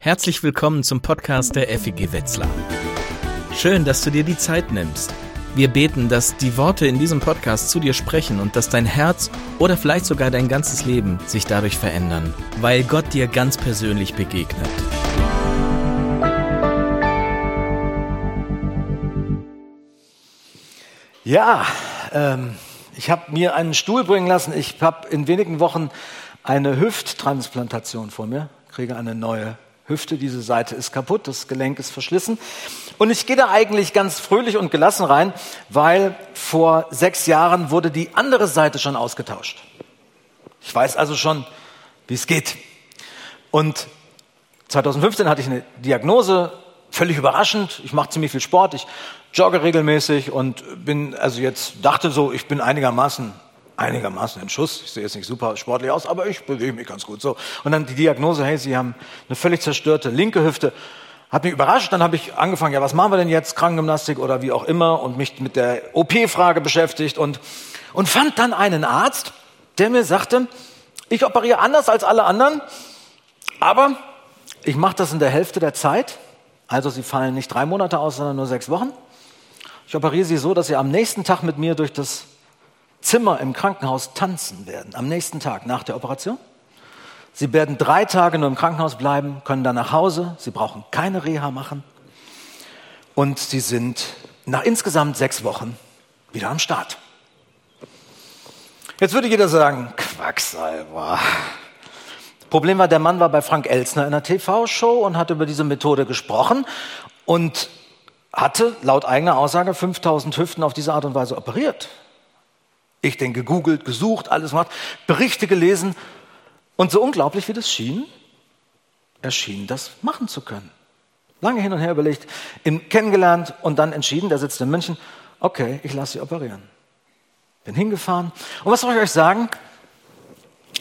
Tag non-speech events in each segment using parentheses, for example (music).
Herzlich willkommen zum Podcast der FEG Wetzlar. Schön, dass du dir die Zeit nimmst. Wir beten, dass die Worte in diesem Podcast zu dir sprechen und dass dein Herz oder vielleicht sogar dein ganzes Leben sich dadurch verändern, weil Gott dir ganz persönlich begegnet. Ja, ähm, ich habe mir einen Stuhl bringen lassen. Ich habe in wenigen Wochen eine Hüfttransplantation vor mir, kriege eine neue Hüfte, diese Seite ist kaputt, das Gelenk ist verschlissen. Und ich gehe da eigentlich ganz fröhlich und gelassen rein, weil vor sechs Jahren wurde die andere Seite schon ausgetauscht. Ich weiß also schon, wie es geht. Und 2015 hatte ich eine Diagnose, völlig überraschend. Ich mache ziemlich viel Sport, ich jogge regelmäßig und bin also jetzt dachte so, ich bin einigermaßen einigermaßen in Schuss. Ich sehe jetzt nicht super sportlich aus, aber ich bewege mich ganz gut so. Und dann die Diagnose, hey, Sie haben eine völlig zerstörte linke Hüfte. Hat mich überrascht, dann habe ich angefangen, ja, was machen wir denn jetzt, Krankengymnastik oder wie auch immer und mich mit der OP-Frage beschäftigt und, und fand dann einen Arzt, der mir sagte, ich operiere anders als alle anderen, aber ich mache das in der Hälfte der Zeit, also Sie fallen nicht drei Monate aus, sondern nur sechs Wochen. Ich operiere Sie so, dass Sie am nächsten Tag mit mir durch das Zimmer im Krankenhaus tanzen werden, am nächsten Tag nach der Operation. Sie werden drei Tage nur im Krankenhaus bleiben, können dann nach Hause. Sie brauchen keine Reha machen. Und sie sind nach insgesamt sechs Wochen wieder am Start. Jetzt würde jeder sagen, Quacksalber. Problem war, der Mann war bei Frank Elsner in einer TV-Show und hat über diese Methode gesprochen und hatte laut eigener Aussage 5000 Hüften auf diese Art und Weise operiert. Ich denke, gegoogelt, gesucht, alles gemacht, Berichte gelesen. Und so unglaublich wie das schien, er schien das machen zu können. Lange hin und her überlegt, ihn kennengelernt und dann entschieden, der sitzt in München, okay, ich lasse sie operieren. Bin hingefahren. Und was soll ich euch sagen?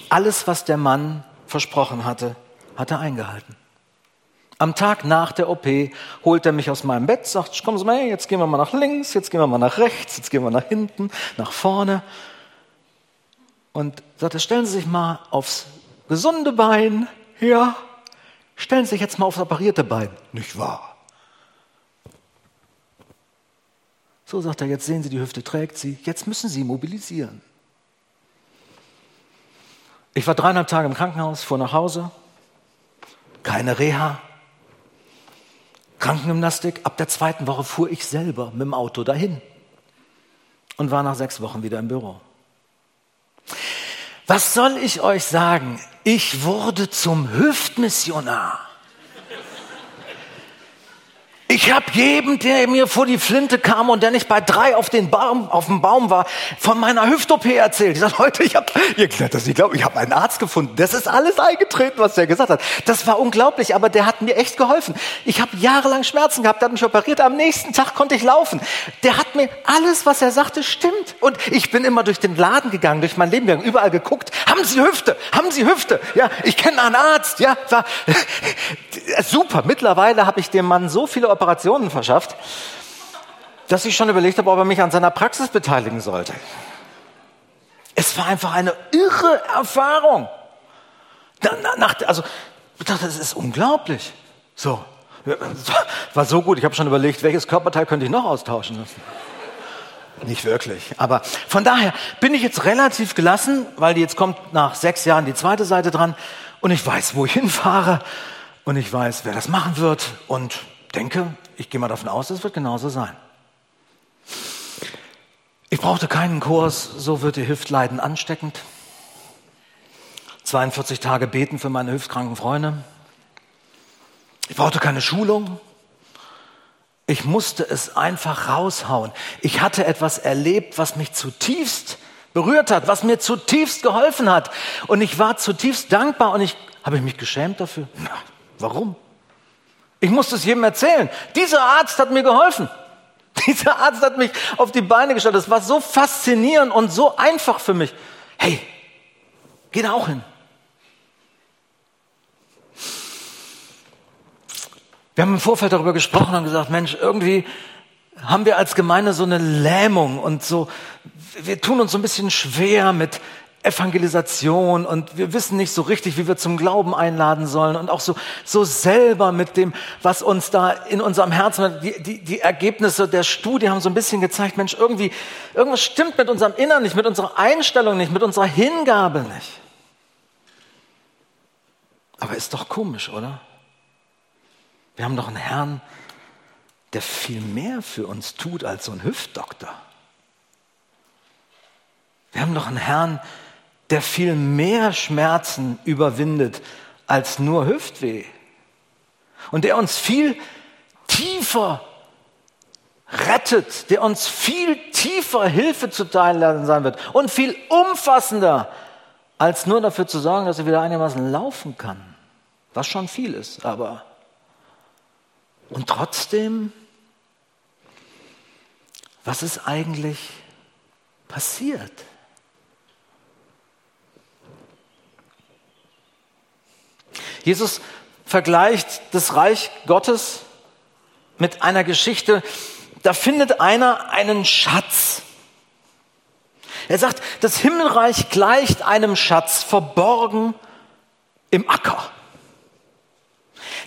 Alles, was der Mann versprochen hatte, hat er eingehalten. Am Tag nach der OP holt er mich aus meinem Bett, sagt, kommen Sie mal jetzt gehen wir mal nach links, jetzt gehen wir mal nach rechts, jetzt gehen wir nach hinten, nach vorne. Und sagt stellen Sie sich mal aufs gesunde Bein, ja, stellen Sie sich jetzt mal aufs operierte Bein. Nicht wahr? So sagt er, jetzt sehen Sie, die Hüfte trägt sie, jetzt müssen Sie mobilisieren. Ich war dreieinhalb Tage im Krankenhaus, fuhr nach Hause, keine Reha, Krankengymnastik. Ab der zweiten Woche fuhr ich selber mit dem Auto dahin und war nach sechs Wochen wieder im Büro. Was soll ich euch sagen? Ich wurde zum Hüftmissionar. Ich habe jedem, der mir vor die Flinte kam und der nicht bei drei auf, den Baum, auf dem Baum war, von meiner Hüft-OP erzählt. Ich sage, Leute, ich habe, ihr könnt das nicht glauben, ich habe einen Arzt gefunden. Das ist alles eingetreten, was der gesagt hat. Das war unglaublich, aber der hat mir echt geholfen. Ich habe jahrelang Schmerzen gehabt, der hat mich operiert. Am nächsten Tag konnte ich laufen. Der hat mir alles, was er sagte, stimmt. Und ich bin immer durch den Laden gegangen, durch mein Leben gegangen, überall geguckt. Haben Sie Hüfte? Haben Sie Hüfte? Ja, ich kenne einen Arzt. Ja, war (laughs) super. Mittlerweile habe ich dem Mann so viele Operationen verschafft, dass ich schon überlegt habe, ob er mich an seiner Praxis beteiligen sollte. Es war einfach eine irre Erfahrung. Also, ich dachte, das ist unglaublich. So, war so gut. Ich habe schon überlegt, welches Körperteil könnte ich noch austauschen lassen. Nicht wirklich. Aber von daher bin ich jetzt relativ gelassen, weil jetzt kommt nach sechs Jahren die zweite Seite dran und ich weiß, wo ich hinfahre und ich weiß, wer das machen wird und denke, ich gehe mal davon aus, es wird genauso sein. Ich brauchte keinen Kurs, so wird ihr Hüftleiden ansteckend. 42 Tage beten für meine hüftkranken Freunde. Ich brauchte keine Schulung. Ich musste es einfach raushauen. Ich hatte etwas erlebt, was mich zutiefst berührt hat, was mir zutiefst geholfen hat. Und ich war zutiefst dankbar und ich habe mich geschämt dafür. Na, warum? Ich musste es jedem erzählen. Dieser Arzt hat mir geholfen. (laughs) Dieser Arzt hat mich auf die Beine gestellt. Das war so faszinierend und so einfach für mich. Hey, geh da auch hin. Wir haben im Vorfeld darüber gesprochen und gesagt, Mensch, irgendwie haben wir als Gemeinde so eine Lähmung und so, wir tun uns so ein bisschen schwer mit Evangelisation und wir wissen nicht so richtig, wie wir zum Glauben einladen sollen und auch so, so selber mit dem, was uns da in unserem Herzen, die, die, die Ergebnisse der Studie haben so ein bisschen gezeigt, Mensch, irgendwie, irgendwas stimmt mit unserem Innern nicht, mit unserer Einstellung nicht, mit unserer Hingabe nicht. Aber ist doch komisch, oder? Wir haben doch einen Herrn, der viel mehr für uns tut als so ein Hüftdoktor. Wir haben doch einen Herrn, der viel mehr Schmerzen überwindet als nur Hüftweh. Und der uns viel tiefer rettet, der uns viel tiefer Hilfe zuteil sein wird und viel umfassender, als nur dafür zu sorgen, dass er wieder einigermaßen laufen kann. Was schon viel ist, aber. Und trotzdem, was ist eigentlich passiert? Jesus vergleicht das Reich Gottes mit einer Geschichte, da findet einer einen Schatz. Er sagt, das Himmelreich gleicht einem Schatz verborgen im Acker,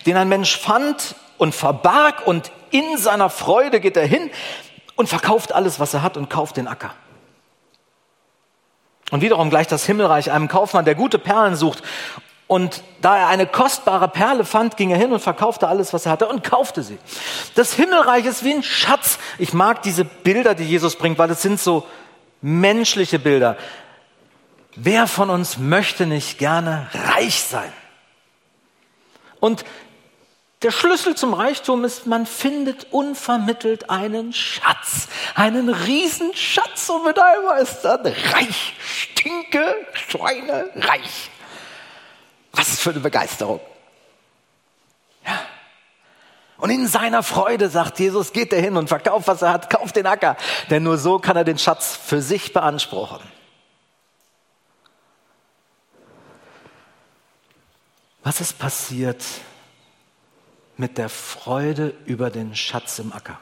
den ein Mensch fand und verbarg und in seiner Freude geht er hin und verkauft alles, was er hat und kauft den Acker. Und wiederum gleicht das Himmelreich einem Kaufmann, der gute Perlen sucht und da er eine kostbare Perle fand, ging er hin und verkaufte alles, was er hatte und kaufte sie. Das Himmelreich ist wie ein Schatz. Ich mag diese Bilder, die Jesus bringt, weil es sind so menschliche Bilder. Wer von uns möchte nicht gerne reich sein? Und der Schlüssel zum Reichtum ist, man findet unvermittelt einen Schatz, einen Riesenschatz und mit einmal ist dann reich, stinke, Schweine, reich. Was für eine Begeisterung. Ja. Und in seiner Freude, sagt Jesus, geht er hin und verkauft, was er hat, kauft den Acker. Denn nur so kann er den Schatz für sich beanspruchen. Was ist passiert mit der Freude über den Schatz im Acker?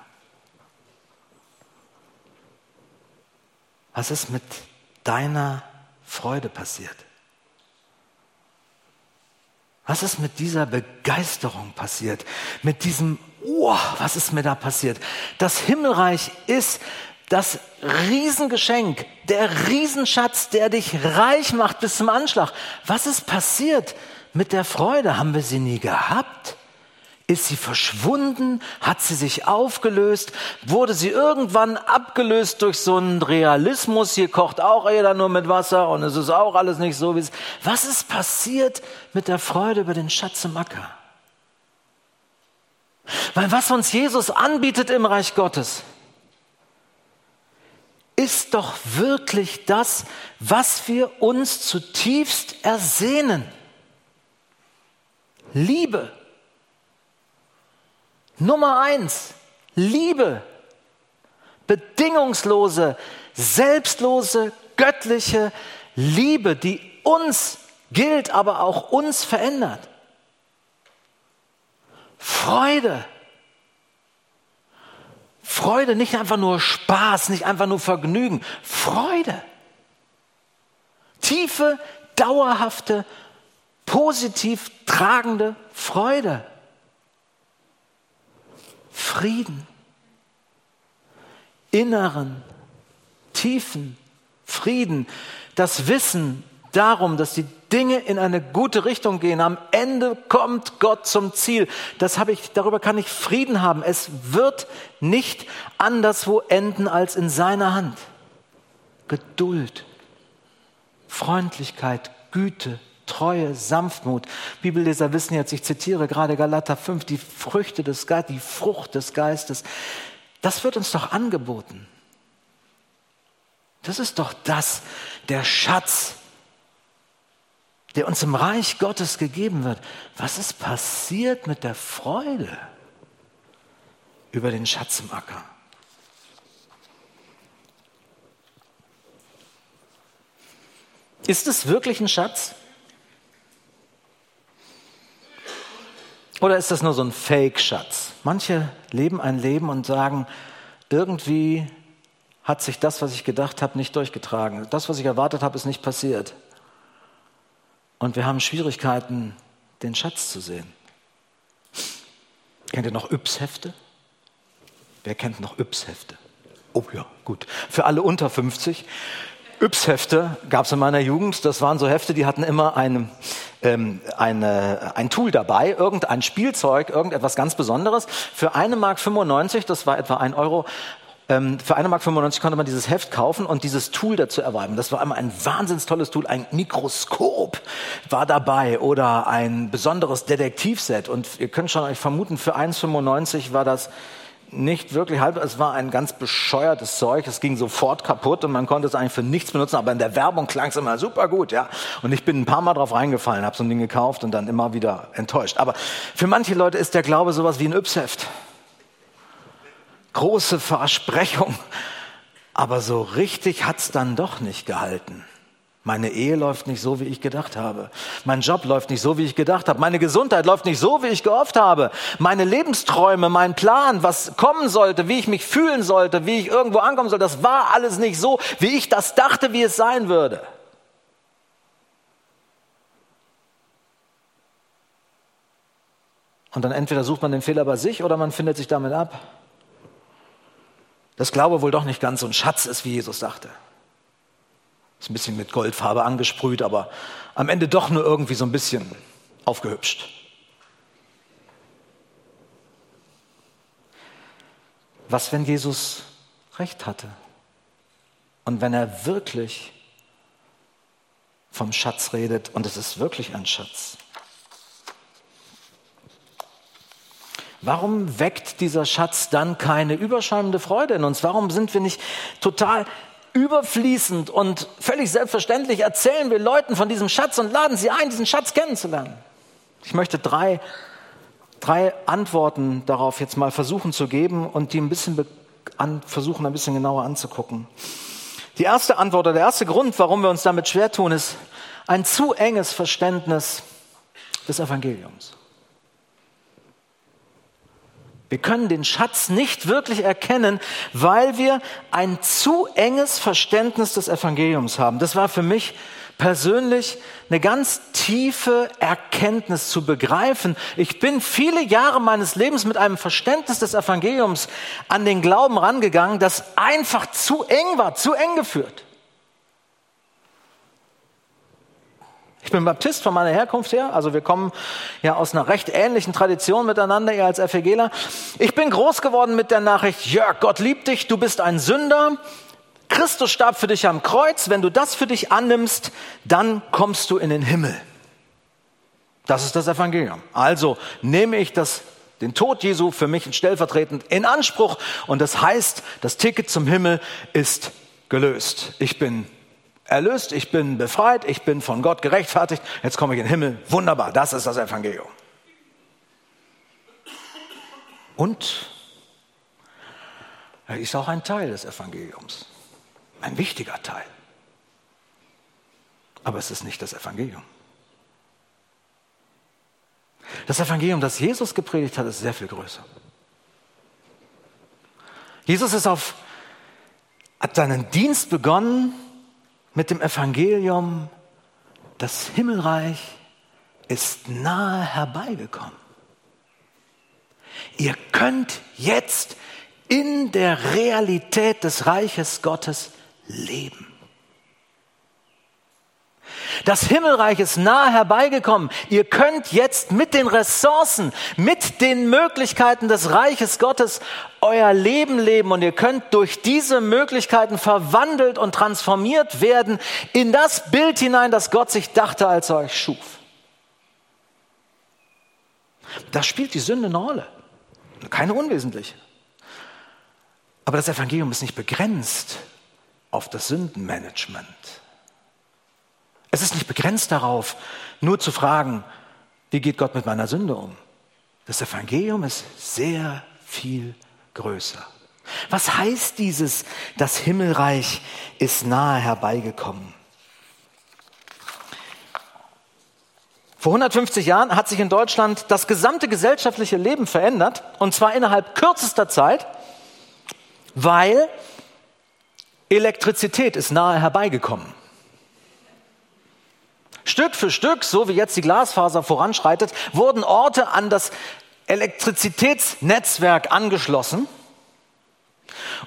Was ist mit deiner Freude passiert? Was ist mit dieser Begeisterung passiert? Mit diesem, oh, was ist mir da passiert? Das Himmelreich ist das Riesengeschenk, der Riesenschatz, der dich reich macht bis zum Anschlag. Was ist passiert mit der Freude? Haben wir sie nie gehabt? Ist sie verschwunden? Hat sie sich aufgelöst? Wurde sie irgendwann abgelöst durch so einen Realismus? Hier kocht auch jeder nur mit Wasser und es ist auch alles nicht so, wie es. Was ist passiert mit der Freude über den Schatz im Acker? Weil was uns Jesus anbietet im Reich Gottes, ist doch wirklich das, was wir uns zutiefst ersehnen. Liebe. Nummer eins, Liebe. Bedingungslose, selbstlose, göttliche Liebe, die uns gilt, aber auch uns verändert. Freude. Freude, nicht einfach nur Spaß, nicht einfach nur Vergnügen. Freude. Tiefe, dauerhafte, positiv tragende Freude. Frieden, inneren, tiefen Frieden, das Wissen darum, dass die Dinge in eine gute Richtung gehen. Am Ende kommt Gott zum Ziel. Das habe ich, darüber kann ich Frieden haben. Es wird nicht anderswo enden als in seiner Hand. Geduld, Freundlichkeit, Güte, Treue, Sanftmut. Bibelleser wissen jetzt, ich zitiere gerade Galater 5, die Früchte des Geistes, die Frucht des Geistes. Das wird uns doch angeboten. Das ist doch das, der Schatz, der uns im Reich Gottes gegeben wird. Was ist passiert mit der Freude über den Schatz im Acker? Ist es wirklich ein Schatz? Oder ist das nur so ein Fake-Schatz? Manche leben ein Leben und sagen, irgendwie hat sich das, was ich gedacht habe, nicht durchgetragen. Das, was ich erwartet habe, ist nicht passiert. Und wir haben Schwierigkeiten, den Schatz zu sehen. Kennt ihr noch Yps-Hefte? Wer kennt noch Yps-Hefte? Oh ja, gut. Für alle unter 50. Yps-Hefte gab es in meiner Jugend. Das waren so Hefte, die hatten immer eine, ähm, eine, ein Tool dabei, irgendein Spielzeug, irgendetwas ganz Besonderes. Für eine Mark 95, das war etwa ein Euro, ähm, für 1,95 Mark konnte man dieses Heft kaufen und dieses Tool dazu erwerben. Das war einmal ein wahnsinns tolles Tool. Ein Mikroskop war dabei oder ein besonderes Detektivset. Und ihr könnt schon euch vermuten, für 1,95 war das nicht wirklich halb, es war ein ganz bescheuertes Zeug, es ging sofort kaputt und man konnte es eigentlich für nichts benutzen, aber in der Werbung klang es immer super gut, ja. Und ich bin ein paar Mal drauf reingefallen, habe so ein Ding gekauft und dann immer wieder enttäuscht. Aber für manche Leute ist der Glaube sowas wie ein Yps-Heft. Große Versprechung, aber so richtig hat's dann doch nicht gehalten. Meine Ehe läuft nicht so, wie ich gedacht habe. Mein Job läuft nicht so, wie ich gedacht habe. Meine Gesundheit läuft nicht so, wie ich gehofft habe. Meine Lebensträume, mein Plan, was kommen sollte, wie ich mich fühlen sollte, wie ich irgendwo ankommen soll, das war alles nicht so, wie ich das dachte, wie es sein würde. Und dann entweder sucht man den Fehler bei sich oder man findet sich damit ab. Das Glaube wohl doch nicht ganz so ein Schatz ist, wie Jesus sagte. Ist ein bisschen mit Goldfarbe angesprüht, aber am Ende doch nur irgendwie so ein bisschen aufgehübscht. Was, wenn Jesus recht hatte? Und wenn er wirklich vom Schatz redet, und es ist wirklich ein Schatz. Warum weckt dieser Schatz dann keine überschäumende Freude in uns? Warum sind wir nicht total überfließend und völlig selbstverständlich erzählen wir Leuten von diesem Schatz und laden sie ein, diesen Schatz kennenzulernen. Ich möchte drei, drei Antworten darauf jetzt mal versuchen zu geben und die ein bisschen an, versuchen, ein bisschen genauer anzugucken. Die erste Antwort oder der erste Grund, warum wir uns damit schwer tun, ist ein zu enges Verständnis des Evangeliums. Wir können den Schatz nicht wirklich erkennen, weil wir ein zu enges Verständnis des Evangeliums haben. Das war für mich persönlich eine ganz tiefe Erkenntnis zu begreifen. Ich bin viele Jahre meines Lebens mit einem Verständnis des Evangeliums an den Glauben rangegangen, das einfach zu eng war, zu eng geführt. Ich bin Baptist von meiner Herkunft her, also wir kommen ja aus einer recht ähnlichen Tradition miteinander, ihr als FEGler. Ich bin groß geworden mit der Nachricht, Jörg, Gott liebt dich, du bist ein Sünder, Christus starb für dich am Kreuz, wenn du das für dich annimmst, dann kommst du in den Himmel. Das ist das Evangelium. Also nehme ich das, den Tod Jesu für mich stellvertretend in Anspruch und das heißt, das Ticket zum Himmel ist gelöst. Ich bin erlöst, ich bin befreit, ich bin von Gott gerechtfertigt, jetzt komme ich in den Himmel. Wunderbar, das ist das Evangelium. Und er ist auch ein Teil des Evangeliums, ein wichtiger Teil. Aber es ist nicht das Evangelium. Das Evangelium, das Jesus gepredigt hat, ist sehr viel größer. Jesus ist auf, hat seinen Dienst begonnen mit dem Evangelium, das Himmelreich ist nahe herbeigekommen. Ihr könnt jetzt in der Realität des Reiches Gottes leben. Das Himmelreich ist nahe herbeigekommen. Ihr könnt jetzt mit den Ressourcen, mit den Möglichkeiten des Reiches Gottes euer Leben leben und ihr könnt durch diese Möglichkeiten verwandelt und transformiert werden in das Bild hinein, das Gott sich dachte, als er euch schuf. Da spielt die Sünde eine Rolle. Keine unwesentliche. Aber das Evangelium ist nicht begrenzt auf das Sündenmanagement. Es ist nicht begrenzt darauf, nur zu fragen, wie geht Gott mit meiner Sünde um? Das Evangelium ist sehr viel größer. Was heißt dieses, das Himmelreich ist nahe herbeigekommen? Vor 150 Jahren hat sich in Deutschland das gesamte gesellschaftliche Leben verändert, und zwar innerhalb kürzester Zeit, weil Elektrizität ist nahe herbeigekommen. Stück für Stück, so wie jetzt die Glasfaser voranschreitet, wurden Orte an das Elektrizitätsnetzwerk angeschlossen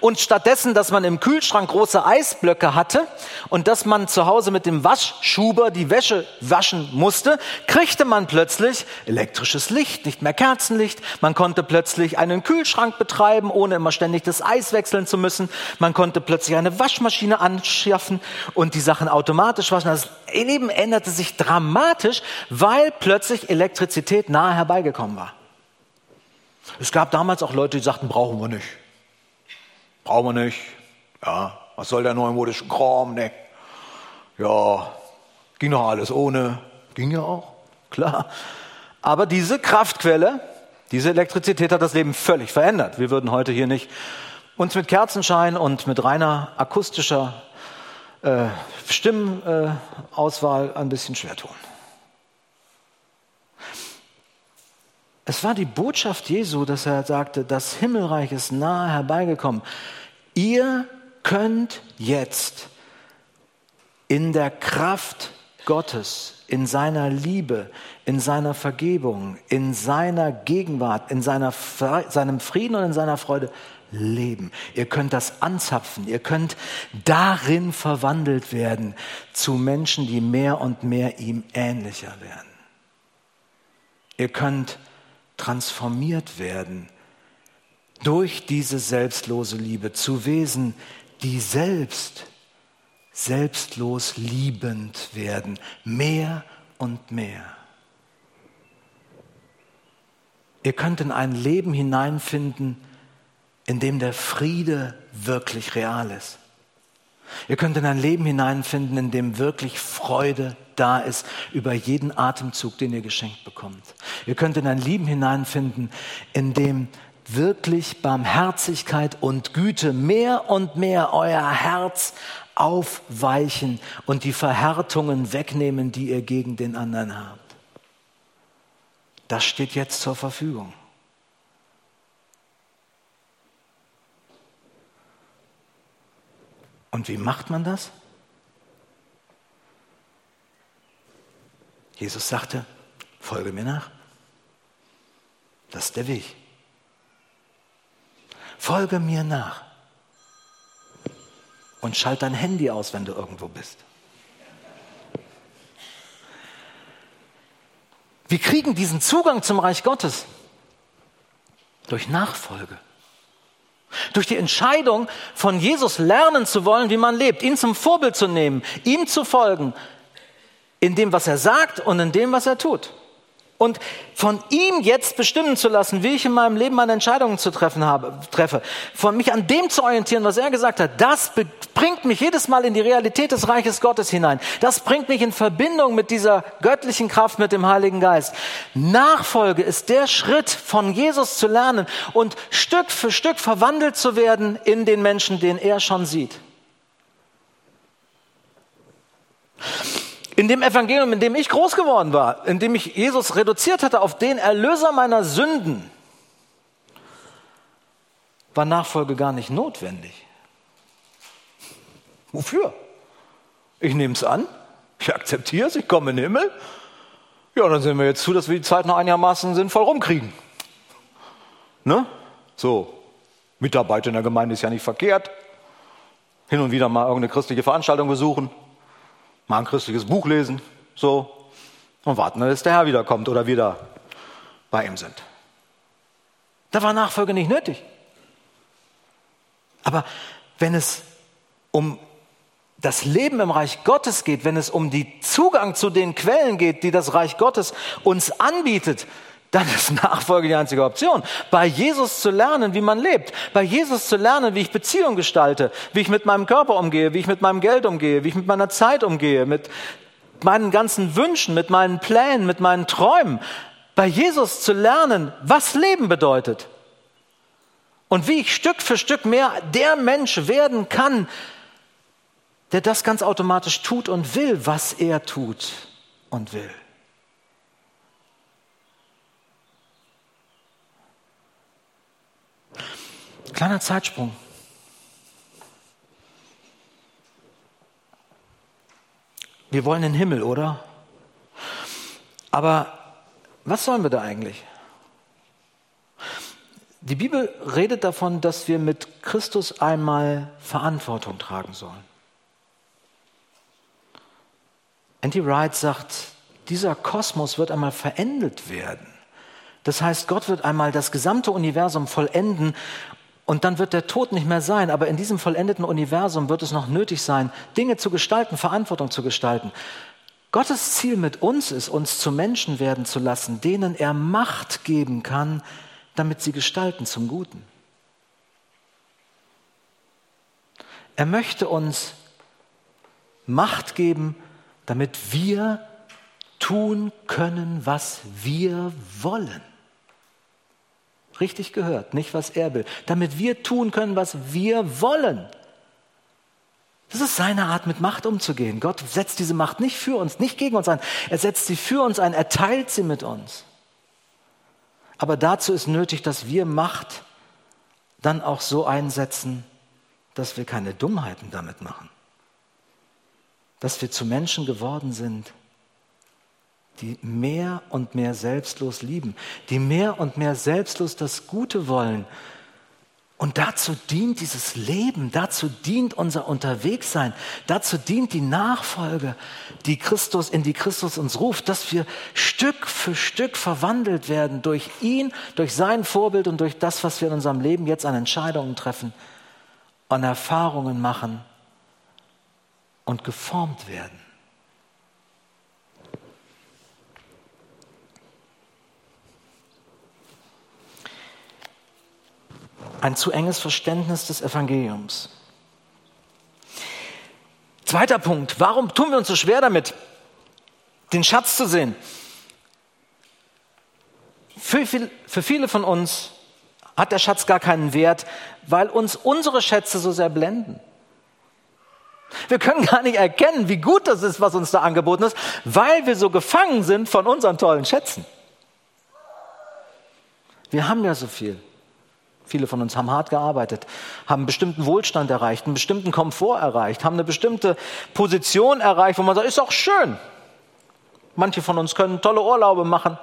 und stattdessen, dass man im Kühlschrank große Eisblöcke hatte und dass man zu Hause mit dem Waschschuber die Wäsche waschen musste, kriegte man plötzlich elektrisches Licht, nicht mehr Kerzenlicht. Man konnte plötzlich einen Kühlschrank betreiben, ohne immer ständig das Eis wechseln zu müssen. Man konnte plötzlich eine Waschmaschine anschaffen und die Sachen automatisch waschen. Das Leben änderte sich dramatisch, weil plötzlich Elektrizität nahe herbeigekommen war. Es gab damals auch Leute, die sagten, brauchen wir nicht. Brauchen wir nicht. Ja, was soll der neumodische Kram, ne? Ja, ging doch alles ohne. Ging ja auch, klar. Aber diese Kraftquelle, diese Elektrizität hat das Leben völlig verändert. Wir würden heute hier nicht uns mit Kerzenschein und mit reiner akustischer äh, Stimmauswahl ein bisschen schwer tun. Es war die Botschaft Jesu, dass er sagte, das Himmelreich ist nahe herbeigekommen. Ihr könnt jetzt in der Kraft Gottes, in seiner Liebe, in seiner Vergebung, in seiner Gegenwart, in seiner, seinem Frieden und in seiner Freude leben. Ihr könnt das anzapfen. Ihr könnt darin verwandelt werden zu Menschen, die mehr und mehr ihm ähnlicher werden. Ihr könnt transformiert werden durch diese selbstlose Liebe zu Wesen, die selbst selbstlos liebend werden, mehr und mehr. Ihr könnt in ein Leben hineinfinden, in dem der Friede wirklich real ist. Ihr könnt in ein Leben hineinfinden, in dem wirklich Freude da ist über jeden Atemzug, den ihr geschenkt bekommt. Ihr könnt in ein Leben hineinfinden, in dem wirklich Barmherzigkeit und Güte mehr und mehr euer Herz aufweichen und die Verhärtungen wegnehmen, die ihr gegen den anderen habt. Das steht jetzt zur Verfügung. Und wie macht man das? Jesus sagte, folge mir nach. Das ist der Weg. Folge mir nach. Und schalt dein Handy aus, wenn du irgendwo bist. Wir kriegen diesen Zugang zum Reich Gottes durch Nachfolge. Durch die Entscheidung, von Jesus lernen zu wollen, wie man lebt, ihn zum Vorbild zu nehmen, ihm zu folgen, in dem, was er sagt und in dem, was er tut. Und von ihm jetzt bestimmen zu lassen, wie ich in meinem Leben meine Entscheidungen zu treffen habe, treffe, von mich an dem zu orientieren, was er gesagt hat, das bringt mich jedes Mal in die Realität des Reiches Gottes hinein. Das bringt mich in Verbindung mit dieser göttlichen Kraft, mit dem Heiligen Geist. Nachfolge ist der Schritt, von Jesus zu lernen und Stück für Stück verwandelt zu werden in den Menschen, den er schon sieht. In dem Evangelium, in dem ich groß geworden war, in dem ich Jesus reduziert hatte auf den Erlöser meiner Sünden, war Nachfolge gar nicht notwendig. Wofür? Ich nehme es an, ich akzeptiere es, ich komme in den Himmel. Ja, dann sehen wir jetzt zu, dass wir die Zeit noch einigermaßen sinnvoll rumkriegen. Ne? So, Mitarbeiter in der Gemeinde ist ja nicht verkehrt. Hin und wieder mal irgendeine christliche Veranstaltung besuchen mal ein christliches Buch lesen, so, und warten, bis der Herr wiederkommt oder wieder bei ihm sind. Da war Nachfolge nicht nötig. Aber wenn es um das Leben im Reich Gottes geht, wenn es um den Zugang zu den Quellen geht, die das Reich Gottes uns anbietet, dann ist Nachfolge die einzige Option. Bei Jesus zu lernen, wie man lebt. Bei Jesus zu lernen, wie ich Beziehungen gestalte, wie ich mit meinem Körper umgehe, wie ich mit meinem Geld umgehe, wie ich mit meiner Zeit umgehe, mit meinen ganzen Wünschen, mit meinen Plänen, mit meinen Träumen. Bei Jesus zu lernen, was Leben bedeutet. Und wie ich Stück für Stück mehr der Mensch werden kann, der das ganz automatisch tut und will, was er tut und will. Kleiner Zeitsprung. Wir wollen den Himmel, oder? Aber was sollen wir da eigentlich? Die Bibel redet davon, dass wir mit Christus einmal Verantwortung tragen sollen. Andy Wright sagt, dieser Kosmos wird einmal verendet werden. Das heißt, Gott wird einmal das gesamte Universum vollenden und dann wird der Tod nicht mehr sein. Aber in diesem vollendeten Universum wird es noch nötig sein, Dinge zu gestalten, Verantwortung zu gestalten. Gottes Ziel mit uns ist, uns zu Menschen werden zu lassen, denen er Macht geben kann, damit sie gestalten zum Guten. Er möchte uns Macht geben, damit wir tun können, was wir wollen. Richtig gehört, nicht was er will. Damit wir tun können, was wir wollen. Das ist seine Art, mit Macht umzugehen. Gott setzt diese Macht nicht für uns, nicht gegen uns ein. Er setzt sie für uns ein, er teilt sie mit uns. Aber dazu ist nötig, dass wir Macht dann auch so einsetzen, dass wir keine Dummheiten damit machen. Dass wir zu Menschen geworden sind, die mehr und mehr selbstlos lieben, die mehr und mehr selbstlos das Gute wollen und dazu dient dieses Leben, dazu dient unser Unterwegssein, dazu dient die Nachfolge, die Christus, in die Christus uns ruft, dass wir Stück für Stück verwandelt werden durch ihn, durch sein Vorbild und durch das, was wir in unserem Leben jetzt an Entscheidungen treffen, an Erfahrungen machen und geformt werden. Ein zu enges Verständnis des Evangeliums. Zweiter Punkt, warum tun wir uns so schwer damit, den Schatz zu sehen? Für, viel, für viele von uns hat der Schatz gar keinen Wert, weil uns unsere Schätze so sehr blenden. Wir können gar nicht erkennen, wie gut das ist, was uns da angeboten ist, weil wir so gefangen sind von unseren tollen Schätzen. Wir haben ja so viel. Viele von uns haben hart gearbeitet, haben einen bestimmten Wohlstand erreicht, einen bestimmten Komfort erreicht, haben eine bestimmte Position erreicht, wo man sagt, ist auch schön. Manche von uns können tolle Urlaube machen,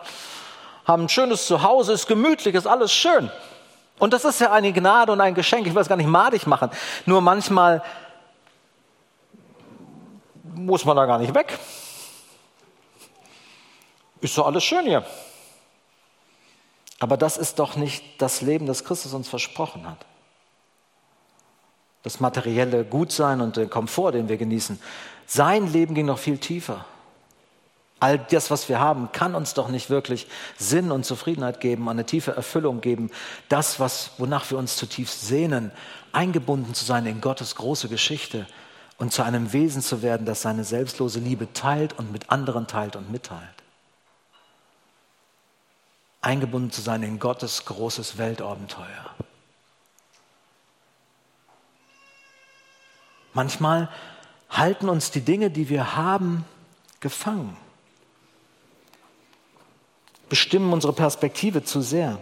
haben ein schönes Zuhause, ist gemütlich, ist alles schön. Und das ist ja eine Gnade und ein Geschenk. Ich will es gar nicht madig machen. Nur manchmal muss man da gar nicht weg. Ist doch alles schön hier. Aber das ist doch nicht das Leben, das Christus uns versprochen hat. Das materielle Gutsein und der Komfort, den wir genießen. Sein Leben ging noch viel tiefer. All das, was wir haben, kann uns doch nicht wirklich Sinn und Zufriedenheit geben, eine tiefe Erfüllung geben. Das, was, wonach wir uns zutiefst sehnen, eingebunden zu sein in Gottes große Geschichte und zu einem Wesen zu werden, das seine selbstlose Liebe teilt und mit anderen teilt und mitteilt eingebunden zu sein in Gottes großes Weltabenteuer. Manchmal halten uns die Dinge, die wir haben, gefangen, bestimmen unsere Perspektive zu sehr.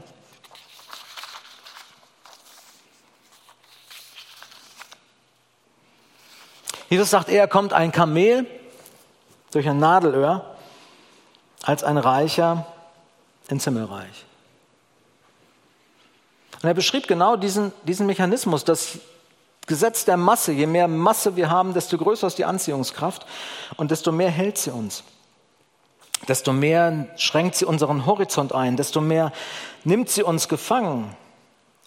Jesus sagt, eher kommt ein Kamel durch ein Nadelöhr als ein Reicher ins Himmelreich. Und er beschrieb genau diesen, diesen Mechanismus, das Gesetz der Masse. Je mehr Masse wir haben, desto größer ist die Anziehungskraft und desto mehr hält sie uns. Desto mehr schränkt sie unseren Horizont ein, desto mehr nimmt sie uns gefangen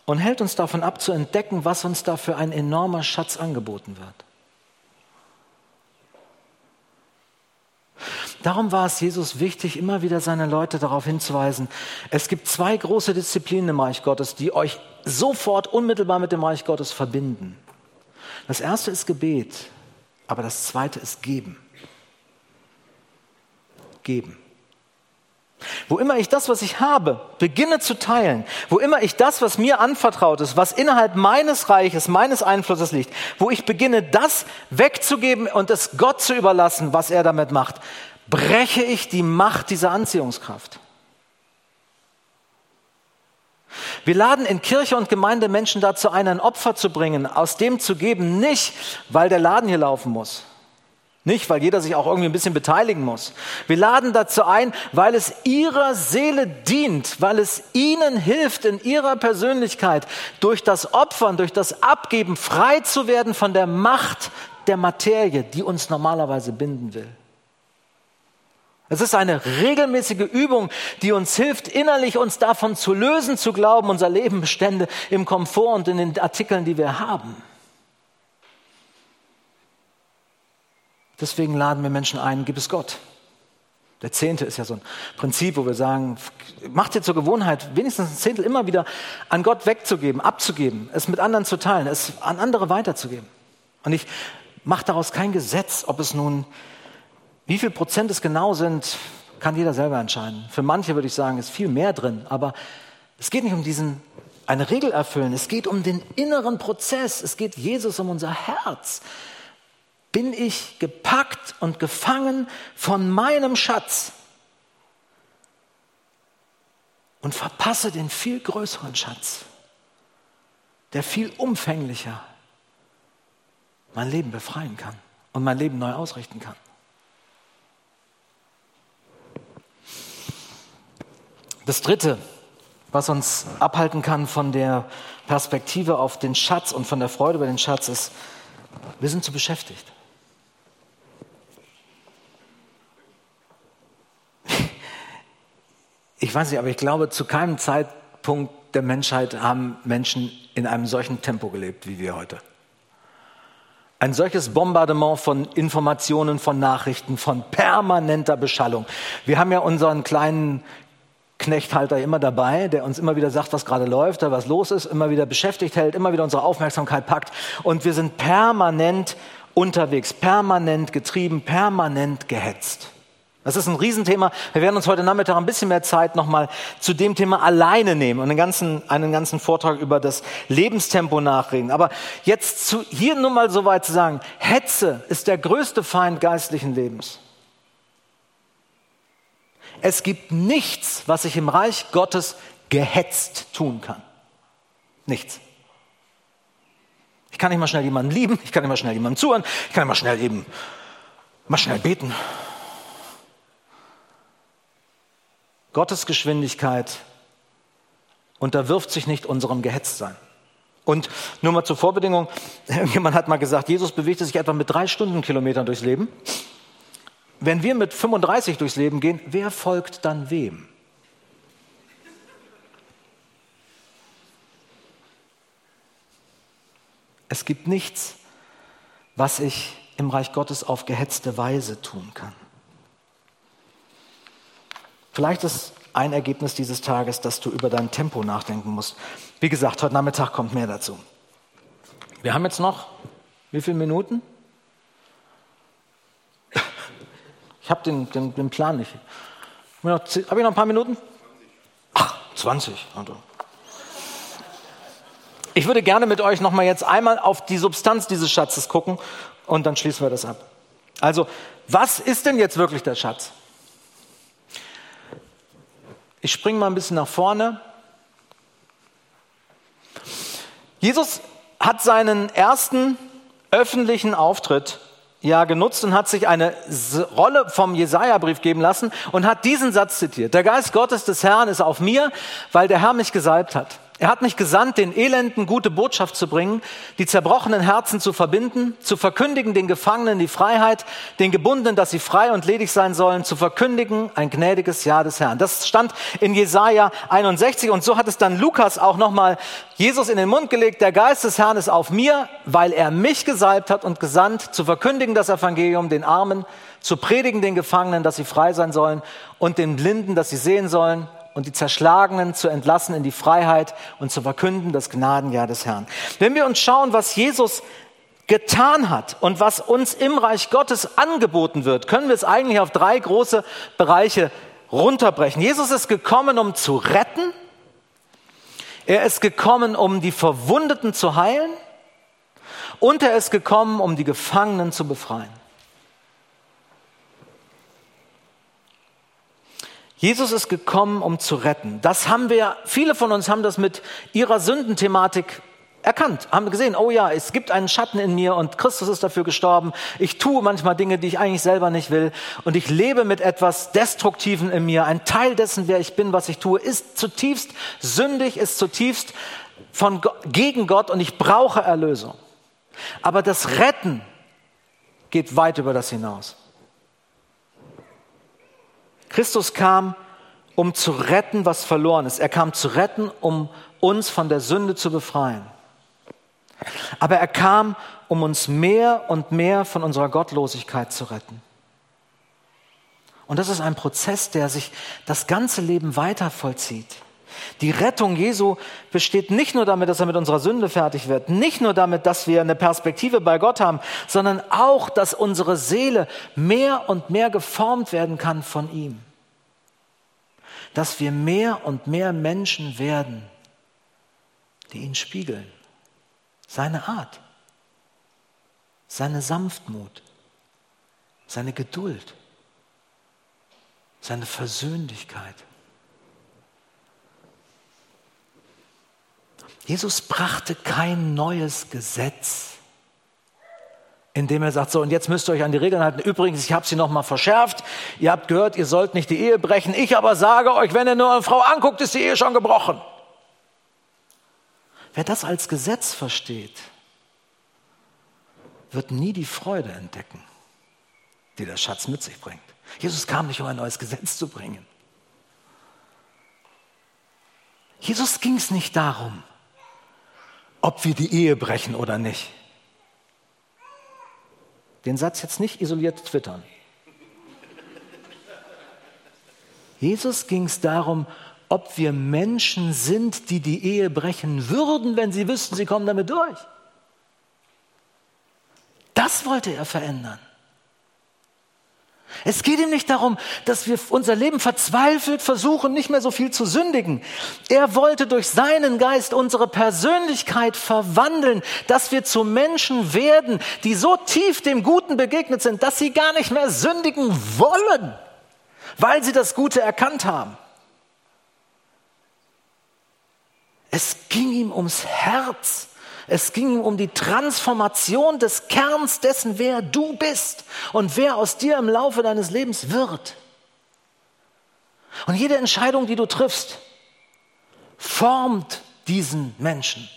und hält uns davon ab zu entdecken, was uns da für ein enormer Schatz angeboten wird. Darum war es Jesus wichtig, immer wieder seine Leute darauf hinzuweisen, es gibt zwei große Disziplinen im Reich Gottes, die euch sofort unmittelbar mit dem Reich Gottes verbinden. Das erste ist Gebet, aber das zweite ist Geben. Geben. Wo immer ich das, was ich habe, beginne zu teilen, wo immer ich das, was mir anvertraut ist, was innerhalb meines Reiches, meines Einflusses liegt, wo ich beginne, das wegzugeben und es Gott zu überlassen, was er damit macht, breche ich die Macht dieser Anziehungskraft. Wir laden in Kirche und Gemeinde Menschen dazu ein, ein Opfer zu bringen, aus dem zu geben, nicht weil der Laden hier laufen muss, Nicht, weil jeder sich auch irgendwie ein bisschen beteiligen muss. Wir laden dazu ein, weil es ihrer Seele dient, weil es ihnen hilft, in ihrer Persönlichkeit durch das Opfern, durch das Abgeben frei zu werden von der Macht der Materie, die uns normalerweise binden will. Es ist eine regelmäßige Übung, die uns hilft, innerlich uns davon zu lösen, zu glauben, unser Leben bestände im Komfort und in den Artikeln, die wir haben. Deswegen laden wir Menschen ein, gib es Gott. Der Zehnte ist ja so ein Prinzip, wo wir sagen, macht dir zur Gewohnheit, wenigstens ein Zehntel immer wieder an Gott wegzugeben, abzugeben, es mit anderen zu teilen, es an andere weiterzugeben. Und ich mache daraus kein Gesetz, ob es nun wie viel Prozent es genau sind, kann jeder selber entscheiden. Für manche würde ich sagen, ist viel mehr drin, aber es geht nicht um diesen eine Regel erfüllen, es geht um den inneren Prozess, es geht Jesus um unser Herz. Bin ich gepackt und gefangen von meinem Schatz und verpasse den viel größeren Schatz, der viel umfänglicher mein Leben befreien kann und mein Leben neu ausrichten kann. Das Dritte, was uns abhalten kann von der Perspektive auf den Schatz und von der Freude über den Schatz, ist, wir sind zu beschäftigt. Ich weiß nicht, aber ich glaube, zu keinem Zeitpunkt der Menschheit haben Menschen in einem solchen Tempo gelebt wie wir heute. Ein solches Bombardement von Informationen, von Nachrichten, von permanenter Beschallung. Wir haben ja unseren kleinen Knechthalter immer dabei, der uns immer wieder sagt, was gerade läuft, was los ist, immer wieder beschäftigt hält, immer wieder unsere Aufmerksamkeit packt. Und wir sind permanent unterwegs, permanent getrieben, permanent gehetzt. Das ist ein Riesenthema. Wir werden uns heute Nachmittag ein bisschen mehr Zeit nochmal zu dem Thema alleine nehmen und einen ganzen, einen ganzen Vortrag über das Lebenstempo nachreden. Aber jetzt zu, hier nur mal so weit zu sagen, Hetze ist der größte Feind geistlichen Lebens. Es gibt nichts, was ich im Reich Gottes gehetzt tun kann. Nichts. Ich kann nicht mal schnell jemanden lieben, ich kann nicht mal schnell jemanden zuhören, ich kann nicht mal schnell eben mal schnell beten. Gottes Geschwindigkeit unterwirft sich nicht unserem Gehetztsein. Und nur mal zur Vorbedingung, (laughs) jemand hat mal gesagt, Jesus bewegte sich etwa mit drei Stundenkilometern durchs Leben. Wenn wir mit 35 durchs Leben gehen, wer folgt dann wem? Es gibt nichts, was ich im Reich Gottes auf gehetzte Weise tun kann. Vielleicht ist ein Ergebnis dieses Tages, dass du über dein Tempo nachdenken musst. Wie gesagt, heute Nachmittag kommt mehr dazu. Wir haben jetzt noch wie viele Minuten? Ich habe den, den, den, Plan nicht. Habe ich, noch, ein paar Minuten? Ach, 20. Ich würde gerne mit euch noch mal jetzt einmal auf die Substanz dieses Schatzes gucken und dann schließen wir das ab. Also, was ist denn jetzt wirklich der Schatz? Ich springe mal ein bisschen nach vorne. Jesus hat seinen ersten öffentlichen Auftritt ja genutzt und hat sich eine Rolle vom Jesaja-Brief geben lassen und hat diesen Satz zitiert. Der Geist Gottes des Herrn ist auf mir, weil der Herr mich gesalbt hat. Er hat mich gesandt, den Elenden gute Botschaft zu bringen, die zerbrochenen Herzen zu verbinden, zu verkündigen den Gefangenen die Freiheit, den Gebundenen, dass sie frei und ledig sein sollen, zu verkündigen ein gnädiges Jahr des Herrn. Das stand in Jesaja 61 und so hat es dann Lukas auch nochmal Jesus in den Mund gelegt. Der Geist des Herrn ist auf mir, weil er mich gesalbt hat und gesandt, zu verkündigen das Evangelium den Armen, zu predigen den Gefangenen, dass sie frei sein sollen und den Blinden, dass sie sehen sollen und die Zerschlagenen zu entlassen in die Freiheit und zu verkünden das Gnadenjahr des Herrn. Wenn wir uns schauen, was Jesus getan hat und was uns im Reich Gottes angeboten wird, können wir es eigentlich auf drei große Bereiche runterbrechen. Jesus ist gekommen, um zu retten. Er ist gekommen, um die Verwundeten zu heilen. Und er ist gekommen, um die Gefangenen zu befreien. Jesus ist gekommen, um zu retten. Das haben wir, viele von uns haben das mit ihrer Sündenthematik erkannt, haben gesehen, oh ja, es gibt einen Schatten in mir und Christus ist dafür gestorben. Ich tue manchmal Dinge, die ich eigentlich selber nicht will und ich lebe mit etwas Destruktiven in mir. Ein Teil dessen, wer ich bin, was ich tue, ist zutiefst sündig, ist zutiefst von, gegen Gott und ich brauche Erlösung. Aber das Retten geht weit über das hinaus. Christus kam, um zu retten, was verloren ist. Er kam zu retten, um uns von der Sünde zu befreien. Aber er kam, um uns mehr und mehr von unserer Gottlosigkeit zu retten. Und das ist ein Prozess, der sich das ganze Leben weiter vollzieht. Die Rettung Jesu besteht nicht nur damit, dass er mit unserer Sünde fertig wird, nicht nur damit, dass wir eine Perspektive bei Gott haben, sondern auch, dass unsere Seele mehr und mehr geformt werden kann von ihm. Dass wir mehr und mehr Menschen werden, die ihn spiegeln. Seine Art, seine Sanftmut, seine Geduld, seine Versöhnlichkeit. Jesus brachte kein neues Gesetz, indem er sagt, so und jetzt müsst ihr euch an die Regeln halten. Übrigens, ich habe sie noch mal verschärft. Ihr habt gehört, ihr sollt nicht die Ehe brechen. Ich aber sage euch, wenn ihr nur eine Frau anguckt, ist die Ehe schon gebrochen. Wer das als Gesetz versteht, wird nie die Freude entdecken, die der Schatz mit sich bringt. Jesus kam nicht, um ein neues Gesetz zu bringen. Jesus ging es nicht darum, ob wir die Ehe brechen oder nicht. Den Satz jetzt nicht isoliert twittern. Jesus ging es darum, ob wir Menschen sind, die die Ehe brechen würden, wenn sie wüssten, sie kommen damit durch. Das wollte er verändern. Es geht ihm nicht darum, dass wir unser Leben verzweifelt versuchen, nicht mehr so viel zu sündigen. Er wollte durch seinen Geist unsere Persönlichkeit verwandeln, dass wir zu Menschen werden, die so tief dem Guten begegnet sind, dass sie gar nicht mehr sündigen wollen, weil sie das Gute erkannt haben. Es ging ihm ums Herz. Es ging um die Transformation des Kerns dessen, wer du bist und wer aus dir im Laufe deines Lebens wird. Und jede Entscheidung, die du triffst, formt diesen Menschen.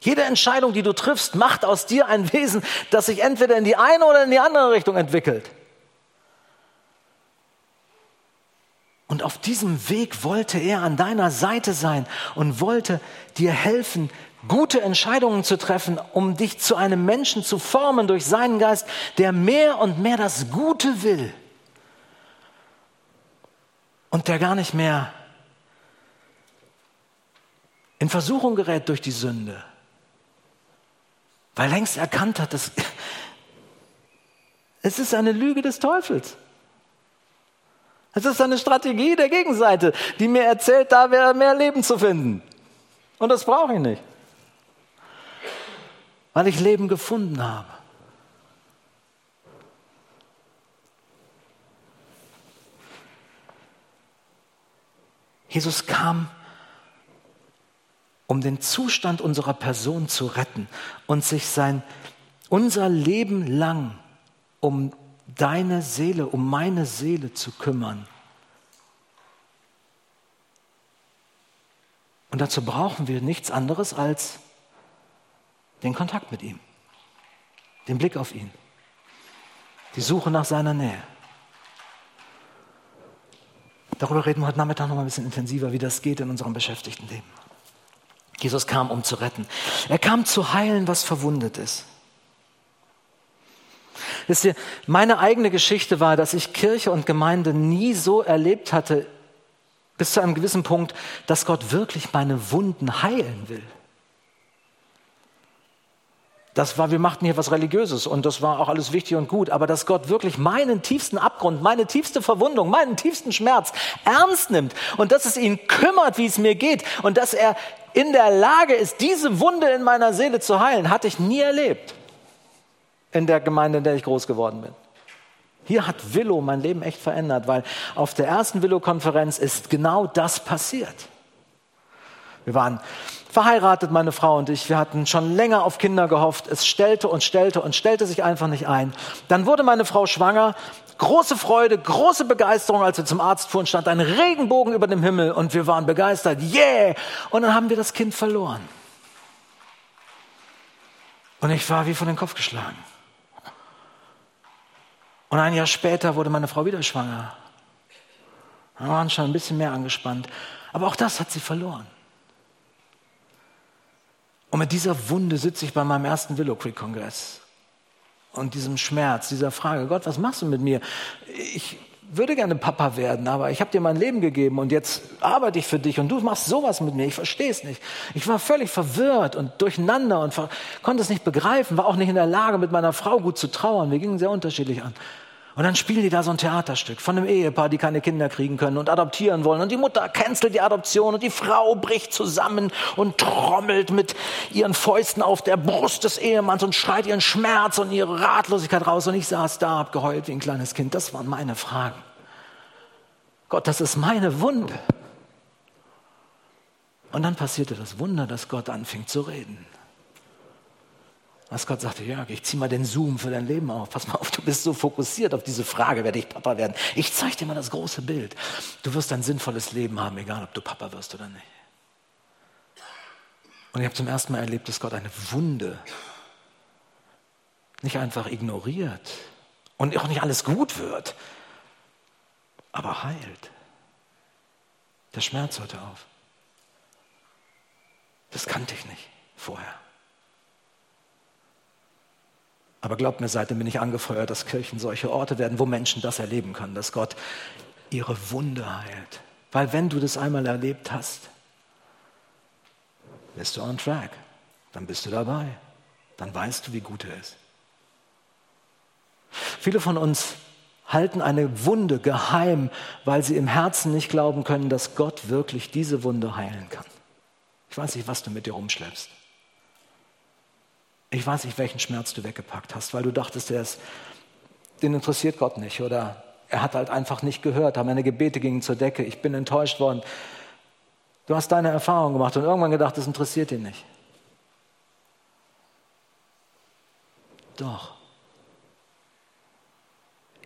Jede Entscheidung, die du triffst, macht aus dir ein Wesen, das sich entweder in die eine oder in die andere Richtung entwickelt. Und auf diesem Weg wollte er an deiner Seite sein und wollte dir helfen, gute Entscheidungen zu treffen, um dich zu einem Menschen zu formen durch seinen Geist, der mehr und mehr das Gute will und der gar nicht mehr in Versuchung gerät durch die Sünde, weil längst erkannt hat, dass es ist eine Lüge des Teufels. Es ist eine Strategie der Gegenseite, die mir erzählt, da wäre mehr Leben zu finden. Und das brauche ich nicht weil ich Leben gefunden habe. Jesus kam, um den Zustand unserer Person zu retten und sich sein unser Leben lang um deine Seele, um meine Seele zu kümmern. Und dazu brauchen wir nichts anderes als den Kontakt mit ihm, den Blick auf ihn, die Suche nach seiner Nähe. Darüber reden wir heute Nachmittag noch mal ein bisschen intensiver, wie das geht in unserem beschäftigten Leben. Jesus kam, um zu retten. Er kam zu heilen, was verwundet ist. Wisst ihr, meine eigene Geschichte war, dass ich Kirche und Gemeinde nie so erlebt hatte, bis zu einem gewissen Punkt, dass Gott wirklich meine Wunden heilen will. Das war, wir machten hier was Religiöses und das war auch alles wichtig und gut. Aber dass Gott wirklich meinen tiefsten Abgrund, meine tiefste Verwundung, meinen tiefsten Schmerz ernst nimmt und dass es ihn kümmert, wie es mir geht und dass er in der Lage ist, diese Wunde in meiner Seele zu heilen, hatte ich nie erlebt in der Gemeinde, in der ich groß geworden bin. Hier hat Willow mein Leben echt verändert, weil auf der ersten Willow-Konferenz ist genau das passiert. Wir waren verheiratet, meine Frau und ich. Wir hatten schon länger auf Kinder gehofft. Es stellte und stellte und stellte sich einfach nicht ein. Dann wurde meine Frau schwanger. Große Freude, große Begeisterung, als wir zum Arzt fuhren, stand ein Regenbogen über dem Himmel und wir waren begeistert. Yeah! Und dann haben wir das Kind verloren. Und ich war wie von den Kopf geschlagen. Und ein Jahr später wurde meine Frau wieder schwanger. Wir waren schon ein bisschen mehr angespannt. Aber auch das hat sie verloren. Und mit dieser Wunde sitze ich bei meinem ersten Willow Creek Kongress. Und diesem Schmerz, dieser Frage, Gott, was machst du mit mir? Ich würde gerne Papa werden, aber ich habe dir mein Leben gegeben und jetzt arbeite ich für dich und du machst sowas mit mir. Ich verstehe es nicht. Ich war völlig verwirrt und durcheinander und konnte es nicht begreifen, war auch nicht in der Lage, mit meiner Frau gut zu trauern. Wir gingen sehr unterschiedlich an. Und dann spielen die da so ein Theaterstück von einem Ehepaar, die keine Kinder kriegen können und adoptieren wollen. Und die Mutter cancelt die Adoption und die Frau bricht zusammen und trommelt mit ihren Fäusten auf der Brust des Ehemanns und schreit ihren Schmerz und ihre Ratlosigkeit raus. Und ich saß da, hab geheult wie ein kleines Kind. Das waren meine Fragen. Gott, das ist meine Wunde. Und dann passierte das Wunder, dass Gott anfing zu reden. Als Gott sagte, Jörg, ich zieh mal den Zoom für dein Leben auf. Pass mal auf, du bist so fokussiert auf diese Frage, werde ich Papa werden? Ich zeige dir mal das große Bild. Du wirst ein sinnvolles Leben haben, egal ob du Papa wirst oder nicht. Und ich habe zum ersten Mal erlebt, dass Gott eine Wunde nicht einfach ignoriert und auch nicht alles gut wird, aber heilt. Der Schmerz hörte auf. Das kannte ich nicht vorher. Aber glaubt mir, seitdem bin ich angefeuert, dass Kirchen solche Orte werden, wo Menschen das erleben können, dass Gott ihre Wunde heilt. Weil wenn du das einmal erlebt hast, bist du on track. Dann bist du dabei. Dann weißt du, wie gut er ist. Viele von uns halten eine Wunde geheim, weil sie im Herzen nicht glauben können, dass Gott wirklich diese Wunde heilen kann. Ich weiß nicht, was du mit dir rumschleppst. Ich weiß nicht, welchen Schmerz du weggepackt hast, weil du dachtest, der ist, den interessiert Gott nicht oder er hat halt einfach nicht gehört, meine Gebete gingen zur Decke, ich bin enttäuscht worden. Du hast deine Erfahrung gemacht und irgendwann gedacht, das interessiert ihn nicht. Doch.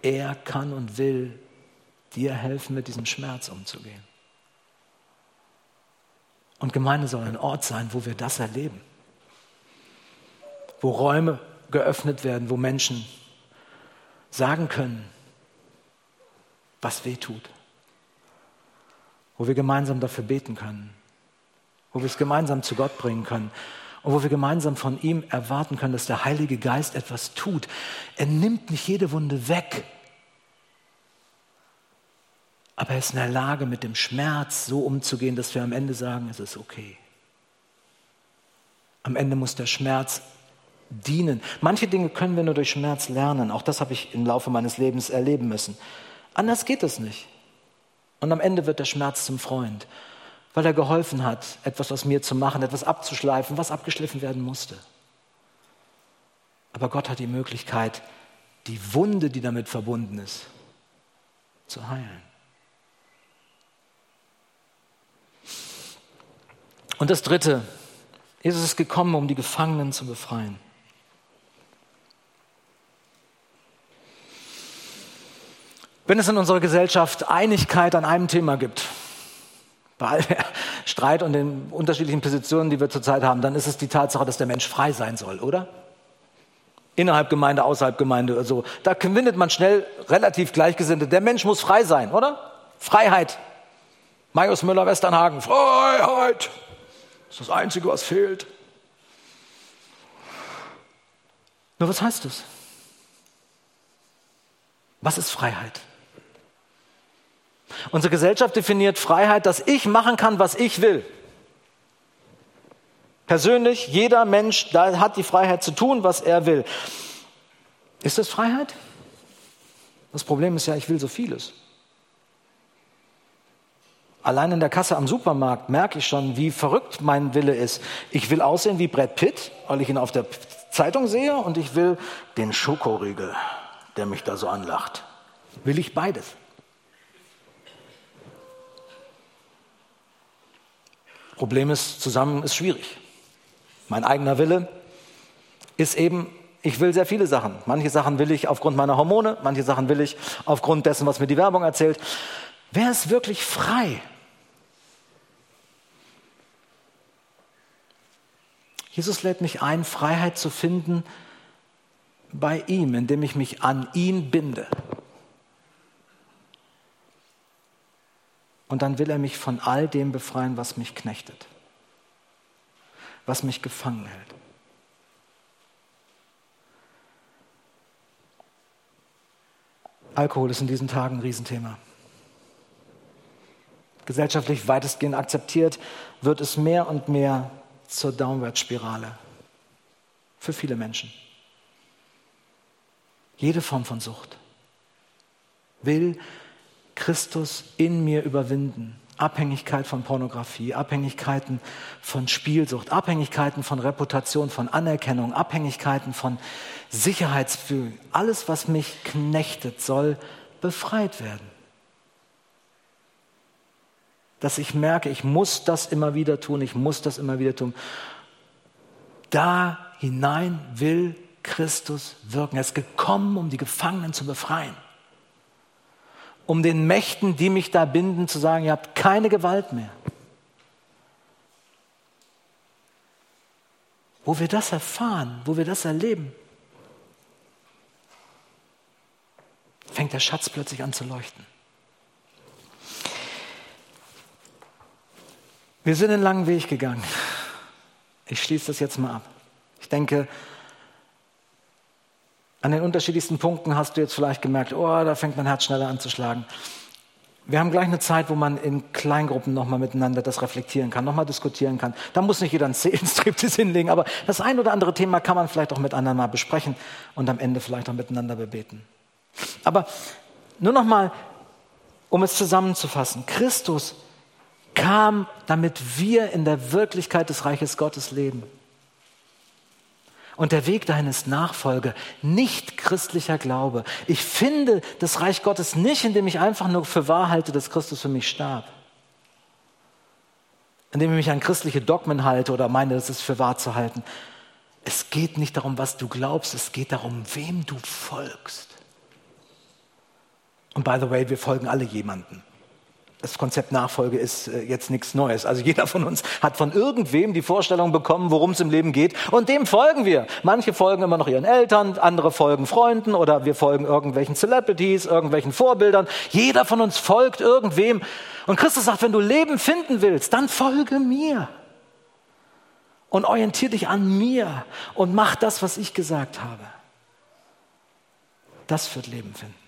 Er kann und will dir helfen, mit diesem Schmerz umzugehen. Und Gemeinde soll ein Ort sein, wo wir das erleben wo Räume geöffnet werden, wo Menschen sagen können, was weh tut, wo wir gemeinsam dafür beten können, wo wir es gemeinsam zu Gott bringen können und wo wir gemeinsam von ihm erwarten können, dass der Heilige Geist etwas tut. Er nimmt nicht jede Wunde weg, aber er ist in der Lage, mit dem Schmerz so umzugehen, dass wir am Ende sagen, es ist okay. Am Ende muss der Schmerz dienen. Manche Dinge können wir nur durch Schmerz lernen. Auch das habe ich im Laufe meines Lebens erleben müssen. Anders geht es nicht. Und am Ende wird der Schmerz zum Freund, weil er geholfen hat, etwas aus mir zu machen, etwas abzuschleifen, was abgeschliffen werden musste. Aber Gott hat die Möglichkeit, die Wunde, die damit verbunden ist, zu heilen. Und das Dritte, Jesus ist gekommen, um die Gefangenen zu befreien. Wenn es in unserer Gesellschaft Einigkeit an einem Thema gibt, bei all der Streit und den unterschiedlichen Positionen, die wir zurzeit haben, dann ist es die Tatsache, dass der Mensch frei sein soll, oder? Innerhalb Gemeinde, außerhalb Gemeinde oder so. Da findet man schnell relativ Gleichgesinnte. Der Mensch muss frei sein, oder? Freiheit. Marius Müller, Westernhagen. Freiheit. Das ist das Einzige, was fehlt. Nur was heißt das? Was ist Freiheit? Unsere Gesellschaft definiert Freiheit, dass ich machen kann, was ich will. Persönlich, jeder Mensch hat die Freiheit zu tun, was er will. Ist das Freiheit? Das Problem ist ja, ich will so vieles. Allein in der Kasse am Supermarkt merke ich schon, wie verrückt mein Wille ist. Ich will aussehen wie Brad Pitt, weil ich ihn auf der Zeitung sehe, und ich will den Schokoriegel, der mich da so anlacht. Will ich beides? Problem ist, zusammen ist schwierig. Mein eigener Wille ist eben, ich will sehr viele Sachen. Manche Sachen will ich aufgrund meiner Hormone, manche Sachen will ich aufgrund dessen, was mir die Werbung erzählt. Wer ist wirklich frei? Jesus lädt mich ein, Freiheit zu finden bei ihm, indem ich mich an ihn binde. Und dann will er mich von all dem befreien, was mich knechtet, was mich gefangen hält. Alkohol ist in diesen Tagen ein Riesenthema. Gesellschaftlich weitestgehend akzeptiert wird es mehr und mehr zur Downward-Spirale für viele Menschen. Jede Form von Sucht will Christus in mir überwinden. Abhängigkeit von Pornografie, Abhängigkeiten von Spielsucht, Abhängigkeiten von Reputation, von Anerkennung, Abhängigkeiten von Sicherheitsgefühl. Alles, was mich knechtet, soll befreit werden. Dass ich merke, ich muss das immer wieder tun, ich muss das immer wieder tun. Da hinein will Christus wirken. Er ist gekommen, um die Gefangenen zu befreien um den Mächten, die mich da binden, zu sagen, ihr habt keine Gewalt mehr. Wo wir das erfahren, wo wir das erleben, fängt der Schatz plötzlich an zu leuchten. Wir sind einen langen Weg gegangen. Ich schließe das jetzt mal ab. Ich denke, an den unterschiedlichsten Punkten hast du jetzt vielleicht gemerkt, oh, da fängt mein Herz schneller an zu schlagen. Wir haben gleich eine Zeit, wo man in Kleingruppen nochmal miteinander das reflektieren kann, nochmal diskutieren kann. Da muss nicht jeder einen Seelenstriptease (laughs) hinlegen, aber das ein oder andere Thema kann man vielleicht auch mit anderen mal besprechen und am Ende vielleicht auch miteinander bebeten. Aber nur nochmal, um es zusammenzufassen. Christus kam, damit wir in der Wirklichkeit des Reiches Gottes leben. Und der Weg dahin ist Nachfolge, nicht christlicher Glaube. Ich finde das Reich Gottes nicht, indem ich einfach nur für wahr halte, dass Christus für mich starb. Indem ich mich an christliche Dogmen halte oder meine, das ist für wahr zu halten. Es geht nicht darum, was du glaubst, es geht darum, wem du folgst. Und by the way, wir folgen alle jemanden das Konzept Nachfolge ist äh, jetzt nichts Neues. Also jeder von uns hat von irgendwem die Vorstellung bekommen, worum es im Leben geht. Und dem folgen wir. Manche folgen immer noch ihren Eltern, andere folgen Freunden oder wir folgen irgendwelchen Celebrities, irgendwelchen Vorbildern. Jeder von uns folgt irgendwem. Und Christus sagt, wenn du Leben finden willst, dann folge mir. Und orientier dich an mir und mach das, was ich gesagt habe. Das wird Leben finden.